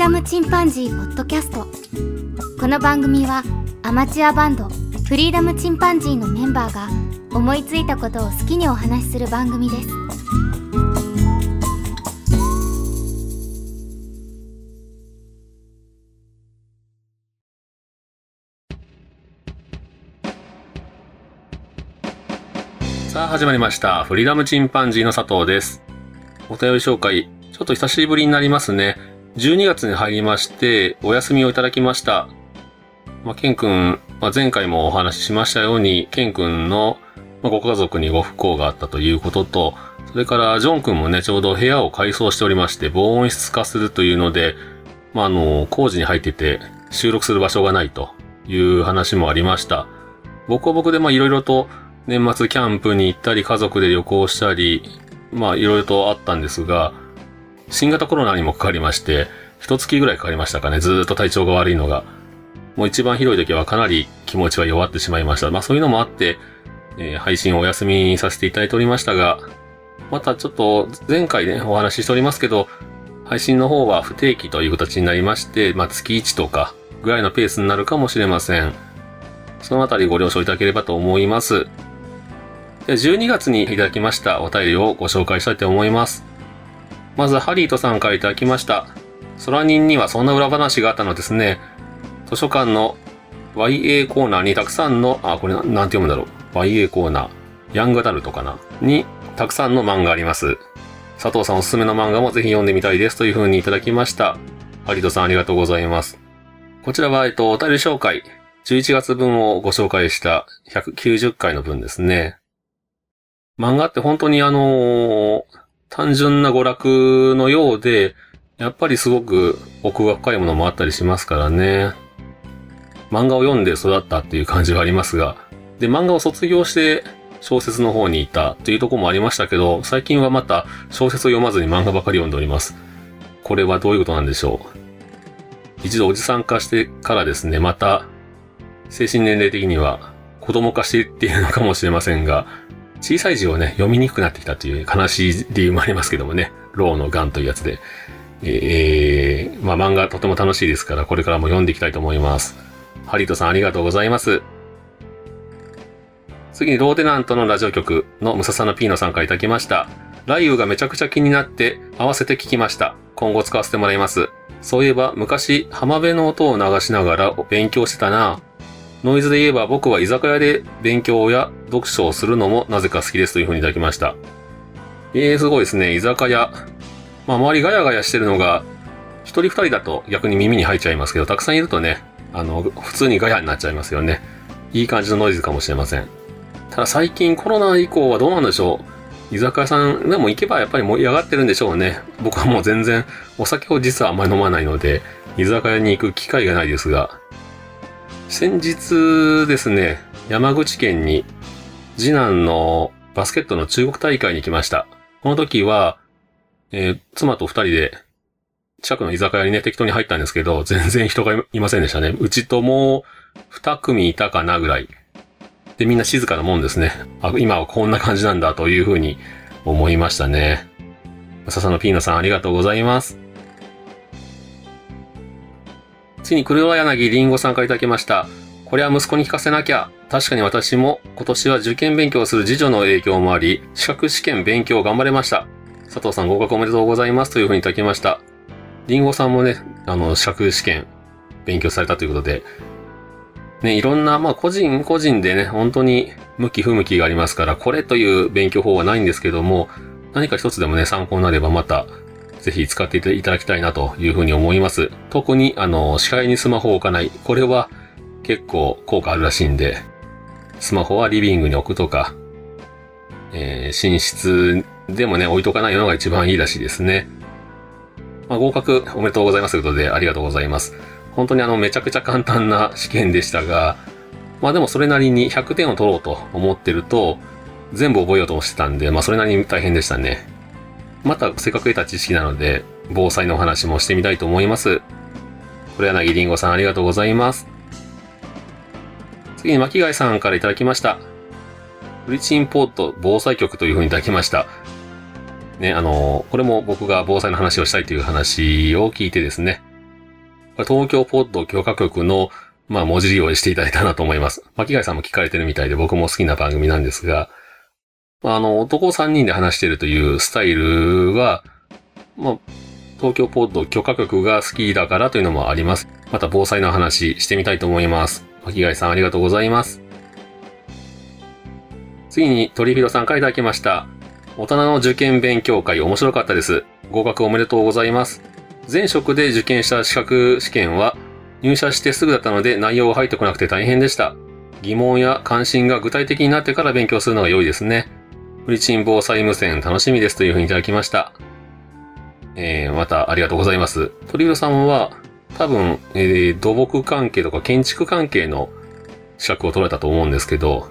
ダムチンパンジーポッドキャストこの番組はアマチュアバンドフリーダムチンパンジーのメンバーが思いついたことを好きにお話しする番組ですさあ始まりました。フリーダムチンパンジーの佐藤です。お便り紹介、ちょっと久しぶりになりますね。12月に入りまして、お休みをいただきました。まあ、ケン君、まあ、前回もお話ししましたように、ケン君の、ご家族にご不幸があったということと、それからジョン君もね、ちょうど部屋を改装しておりまして、防音室化するというので、まあ、あの、工事に入ってて、収録する場所がないという話もありました。僕は僕で、まあ、いろいろと、年末キャンプに行ったり、家族で旅行したり、まあいろいろとあったんですが、新型コロナにもかかりまして、一月ぐらいかかりましたかね、ずっと体調が悪いのが。もう一番ひどい時はかなり気持ちは弱ってしまいました。まあそういうのもあって、えー配信をお休みさせていただいておりましたが、またちょっと前回ね、お話ししておりますけど、配信の方は不定期という形になりまして、まあ月1とかぐらいのペースになるかもしれません。そのあたりご了承いただければと思います。12月にいただきましたお便りをご紹介したいと思います。まず、ハリートさんからいただきました。空人にはそんな裏話があったのですね。図書館の YA コーナーにたくさんの、あ、これななんて読むんだろう。YA コーナー。ヤングダルトかなに、たくさんの漫画あります。佐藤さんおすすめの漫画もぜひ読んでみたいですという風にいただきました。ハリートさんありがとうございます。こちらは、えっと、お便り紹介。11月分をご紹介した190回の分ですね。漫画って本当にあのー単純な娯楽のようで、やっぱりすごく奥が深いものもあったりしますからね。漫画を読んで育ったっていう感じはありますが、で、漫画を卒業して小説の方にいたっていうとこもありましたけど、最近はまた小説を読まずに漫画ばかり読んでおります。これはどういうことなんでしょう。一度おじさん化してからですね、また精神年齢的には子供化していっているのかもしれませんが、小さい字をね、読みにくくなってきたという悲しい理由もありますけどもね、ローのガンというやつで。えー、まあ漫画とても楽しいですから、これからも読んでいきたいと思います。ハリトさんありがとうございます。次にローテナントのラジオ局のムササノピーノさんからいただきました。雷雨がめちゃくちゃ気になって合わせて聞きました。今後使わせてもらいます。そういえば昔浜辺の音を流しながら勉強してたな。ノイズで言えば僕は居酒屋で勉強や読書をするのもなぜか好きですというふうにいただきました。えー、すごいですね。居酒屋。まあ、周りガヤガヤしてるのが、一人二人だと逆に耳に入っちゃいますけど、たくさんいるとね、あの、普通にガヤになっちゃいますよね。いい感じのノイズかもしれません。ただ最近コロナ以降はどうなんでしょう。居酒屋さんでも行けばやっぱり盛り上がってるんでしょうね。僕はもう全然お酒を実はあんまり飲まないので、居酒屋に行く機会がないですが、先日ですね、山口県に次男のバスケットの中国大会に来ました。この時は、えー妻と二人で近くの居酒屋にね、適当に入ったんですけど、全然人がいませんでしたね。うちともう二組いたかなぐらい。で、みんな静かなもんですね。あ、今はこんな感じなんだというふうに思いましたね。笹野ピーノさんありがとうございます。次に黒柳りんごさんからいただきました。これは息子に聞かせなきゃ。確かに私も今年は受験勉強する次女の影響もあり、資格試験勉強を頑張れました。佐藤さん合格おめでとうございますというふうにいただきました。りんごさんもね、あの、資格試験勉強されたということで、ね、いろんな、まあ個人個人でね、本当に向き不向きがありますから、これという勉強法はないんですけども、何か一つでもね、参考になればまた、ぜひ使っていただきたいなというふうに思います。特に、あの、視界にスマホを置かない。これは結構効果あるらしいんで、スマホはリビングに置くとか、えー寝室でもね、置いとかないのが一番いいらしいですね。まあ、合格おめでとうございますということで、ありがとうございます。本当にあの、めちゃくちゃ簡単な試験でしたが、まあでもそれなりに100点を取ろうと思ってると、全部覚えようとしてたんで、まあそれなりに大変でしたね。またせっかく得た知識なので、防災のお話もしてみたいと思います。黒柳りんごさんありがとうございます。次に巻貝さんからいただきました。フリチンポート防災局というふうにいただきました。ね、あの、これも僕が防災の話をしたいという話を聞いてですね、東京ポッド許可局の、まあ、文字利用していただいたなと思います。巻貝さんも聞かれてるみたいで僕も好きな番組なんですが、あの、男3人で話してるというスタイルは、まあ、東京ポッド許可局が好きだからというのもあります。また防災の話してみたいと思います。巻貝さんありがとうございます。次に、鳥広さんからいただきました。大人の受験勉強会面白かったです。合格おめでとうございます。前職で受験した資格試験は入社してすぐだったので内容が入ってこなくて大変でした。疑問や関心が具体的になってから勉強するのが良いですね。フリチン防災無線楽しみですというふうにいただきました。えー、またありがとうございます。鳥色さんは多分、えー、土木関係とか建築関係の資格を取られたと思うんですけど、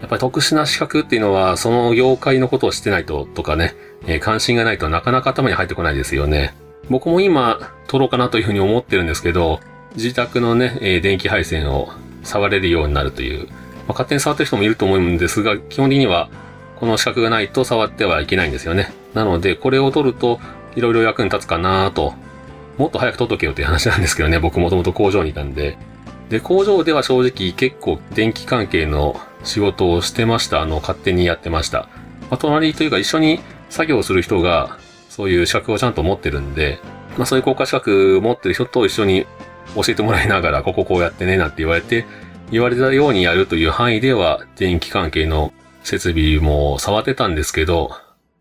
やっぱり特殊な資格っていうのは、その業界のことを知ってないととかね、えー、関心がないとなかなか頭に入ってこないですよね。僕も今、取ろうかなというふうに思ってるんですけど、自宅のね、えー、電気配線を触れるようになるという、まあ、勝手に触ってる人もいると思うんですが、基本的には、この資格がないと触ってはいけないんですよね。なので、これを取ると、いろいろ役に立つかなと。もっと早く取っとけよっていう話なんですけどね、僕もともと工場にいたんで。で、工場では正直結構電気関係の仕事をしてました。あの、勝手にやってました。まあ、隣というか一緒に作業する人が、そういう資格をちゃんと持ってるんで、まあそういう国家資格持ってる人と一緒に教えてもらいながら、こここうやってね、なんて言われて、言われたようにやるという範囲では、電気関係の設備も触ってたんですけど、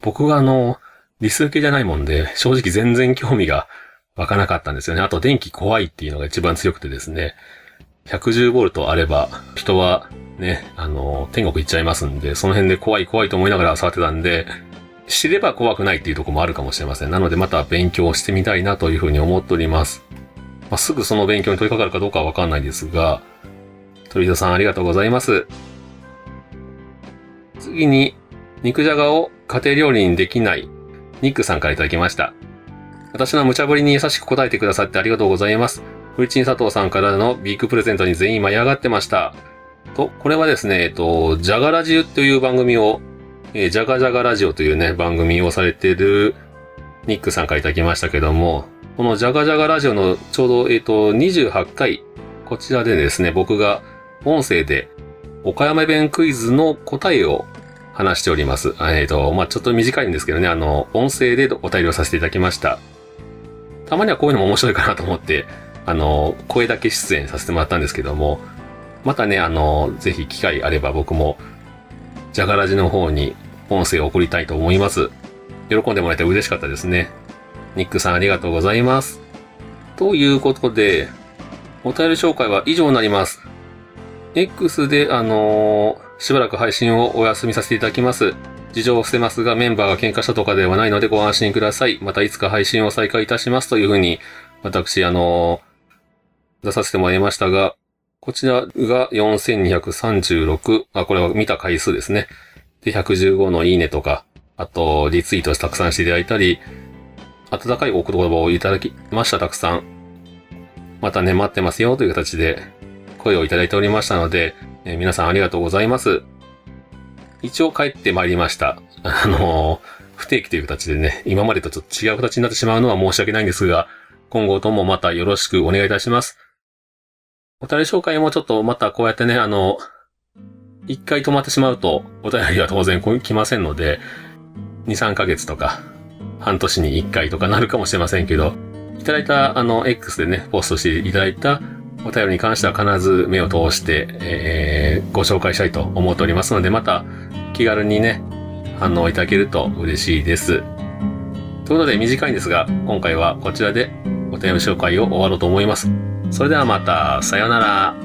僕があの、理数系じゃないもんで、正直全然興味が湧かなかったんですよね。あと電気怖いっていうのが一番強くてですね、110V あれば、人はね、あの、天国行っちゃいますんで、その辺で怖い怖いと思いながら触ってたんで、知れば怖くないっていうとこもあるかもしれません。なのでまた勉強してみたいなというふうに思っております。まあ、すぐその勉強に取り掛かるかどうかはわかんないですが、鳥戸さんありがとうございます。次に、肉じゃがを家庭料理にできないニックさんからいただきました。私の無茶ぶりに優しく答えてくださってありがとうございます。フリチン佐藤さんからのビッグプレゼントに全員舞い上がってました。と、これはですね、えっと、ジャガラジュという番組をえー、ジャガジャガラジオというね、番組をされているニックさんからいただきましたけども、このジャガジャガラジオのちょうど、えっ、と、28回、こちらでですね、僕が音声で岡山弁クイズの答えを話しております。えっ、ー、と、まあ、ちょっと短いんですけどね、あの、音声でお便りをさせていただきました。たまにはこういうのも面白いかなと思って、あの、声だけ出演させてもらったんですけども、またね、あの、ぜひ機会あれば僕も、ジャガラジの方に音声を送りたいと思います。喜んでもらえて嬉しかったですね。ニックさんありがとうございます。ということで、お便り紹介は以上になります。X で、あのー、しばらく配信をお休みさせていただきます。事情を伏せますが、メンバーが喧嘩したとかではないのでご安心ください。またいつか配信を再開いたしますというふうに、私、あのー、出させてもらいましたが、こちらが4236、あ、これは見た回数ですね。で、115のいいねとか、あと、リツイートたくさんしていただいたり、温かいお言葉をいただきました、たくさん。またね、待ってますよという形で声をいただいておりましたので、え、皆さんありがとうございます。一応帰ってまいりました。あの、不定期という形でね、今までとちょっと違う形になってしまうのは申し訳ないんですが、今後ともまたよろしくお願いいたします。お便り紹介もちょっとまたこうやってね、あの、一回止まってしまうと、お便りは当然来ませんので、2、3ヶ月とか、半年に1回とかなるかもしれませんけど、いただいた、あの、X でね、ポストしていただいたお便りに関しては必ず目を通して、えー、ご紹介したいと思っておりますので、また気軽にね、反応いただけると嬉しいです。ということで短いんですが、今回はこちらでお便り紹介を終わろうと思います。それではまた、さようなら。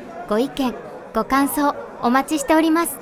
ご意見、ご感想、お待ちしております。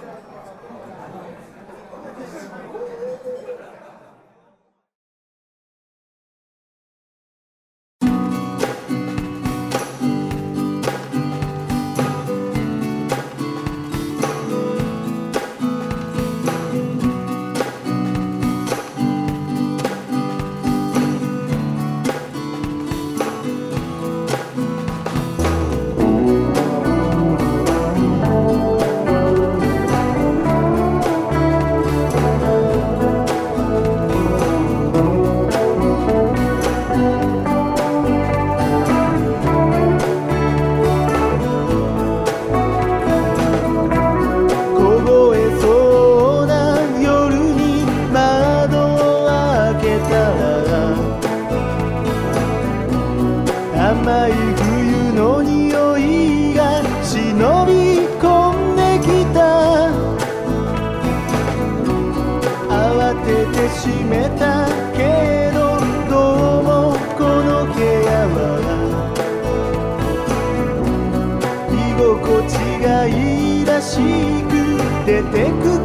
しく出てくる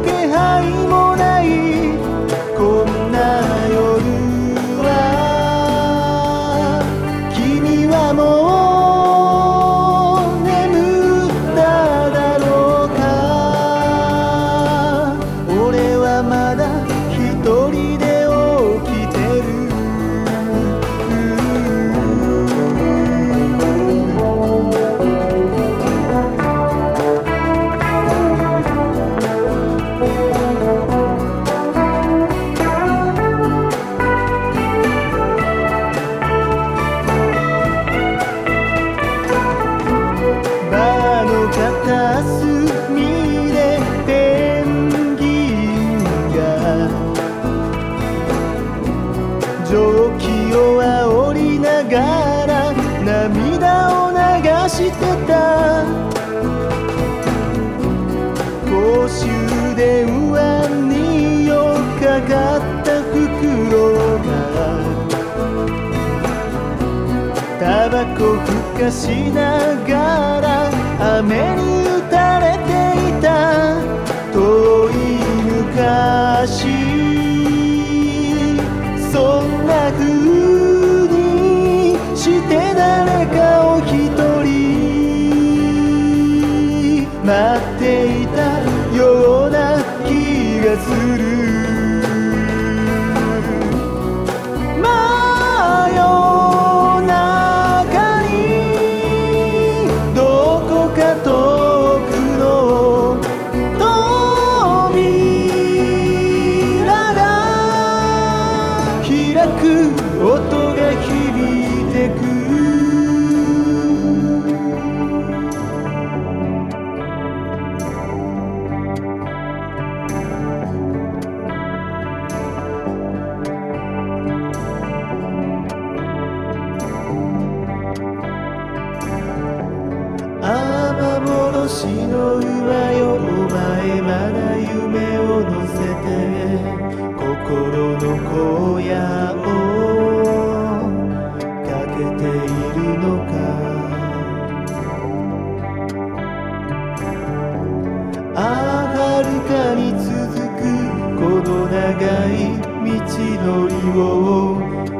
しながら雨に星の上よお前まだ夢を乗せて心の荒野をかけているのか。ああはるかに続くこの長い道のりを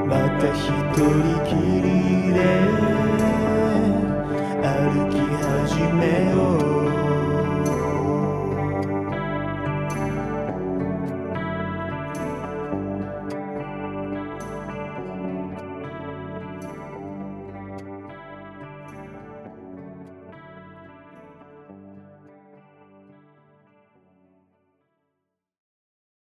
また一人きりで。Senhor.